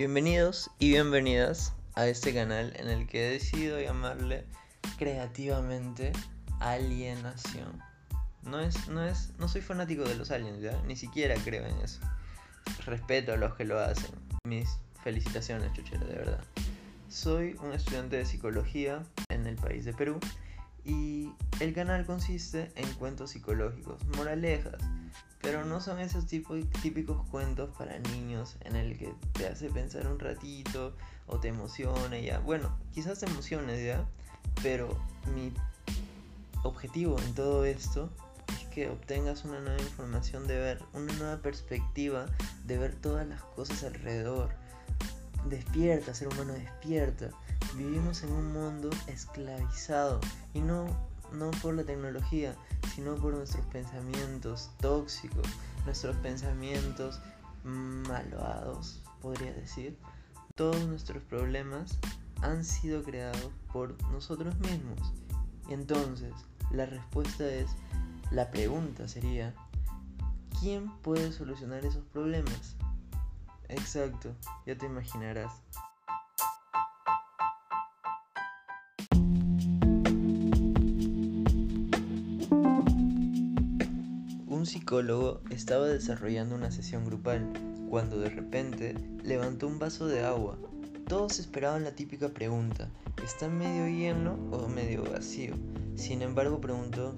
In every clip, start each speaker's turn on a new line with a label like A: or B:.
A: Bienvenidos y bienvenidas a este canal en el que he decidido llamarle creativamente alienación. No es, no es, no soy fanático de los aliens, ¿ya? Ni siquiera creo en eso. Respeto a los que lo hacen. Mis felicitaciones, chuchero, de verdad. Soy un estudiante de psicología en el país de Perú y el canal consiste en cuentos psicológicos, moralejas, pero no son esos típicos cuentos para niños en el que te hace pensar un ratito o te emociona ya. Bueno, quizás te emociones ya, pero mi objetivo en todo esto es que obtengas una nueva información de ver, una nueva perspectiva de ver todas las cosas alrededor. Despierta, ser humano despierta. Vivimos en un mundo esclavizado y no, no por la tecnología, sino por nuestros pensamientos tóxicos, nuestros pensamientos malvados, podría decir. Todos nuestros problemas han sido creados por nosotros mismos. Entonces, la respuesta es, la pregunta sería, ¿quién puede solucionar esos problemas? Exacto, ya te imaginarás. Psicólogo estaba desarrollando una sesión grupal cuando de repente levantó un vaso de agua. Todos esperaban la típica pregunta, ¿está medio lleno o medio vacío? Sin embargo preguntó,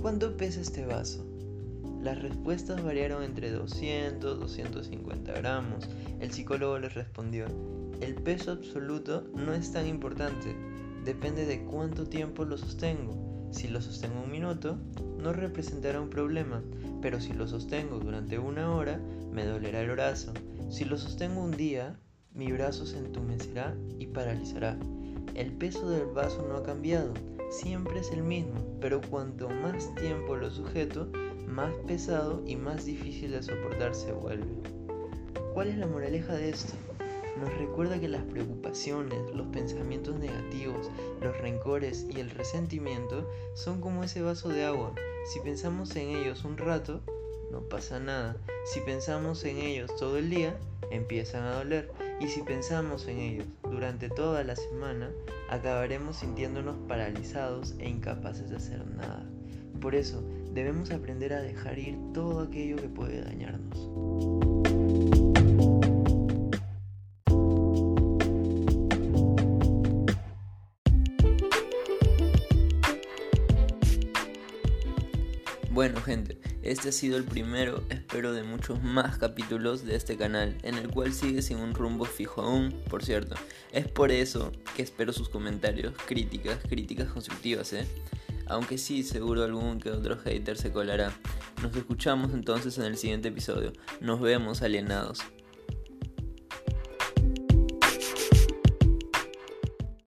A: ¿cuánto pesa este vaso? Las respuestas variaron entre 200, 250 gramos. El psicólogo les respondió, el peso absoluto no es tan importante, depende de cuánto tiempo lo sostengo. Si lo sostengo un minuto, no representará un problema, pero si lo sostengo durante una hora, me dolerá el brazo. Si lo sostengo un día, mi brazo se entumecerá y paralizará. El peso del vaso no ha cambiado, siempre es el mismo, pero cuanto más tiempo lo sujeto, más pesado y más difícil de soportar se vuelve. ¿Cuál es la moraleja de esto? Nos recuerda que las preocupaciones, los pensamientos negativos, los rencores y el resentimiento son como ese vaso de agua. Si pensamos en ellos un rato, no pasa nada. Si pensamos en ellos todo el día, empiezan a doler. Y si pensamos en ellos durante toda la semana, acabaremos sintiéndonos paralizados e incapaces de hacer nada. Por eso, debemos aprender a dejar ir todo aquello que puede dañarnos. Bueno gente, este ha sido el primero, espero, de muchos más capítulos de este canal, en el cual sigue sin un rumbo fijo aún, por cierto. Es por eso que espero sus comentarios, críticas, críticas constructivas, ¿eh? Aunque sí, seguro algún que otro hater se colará. Nos escuchamos entonces en el siguiente episodio. Nos vemos alienados.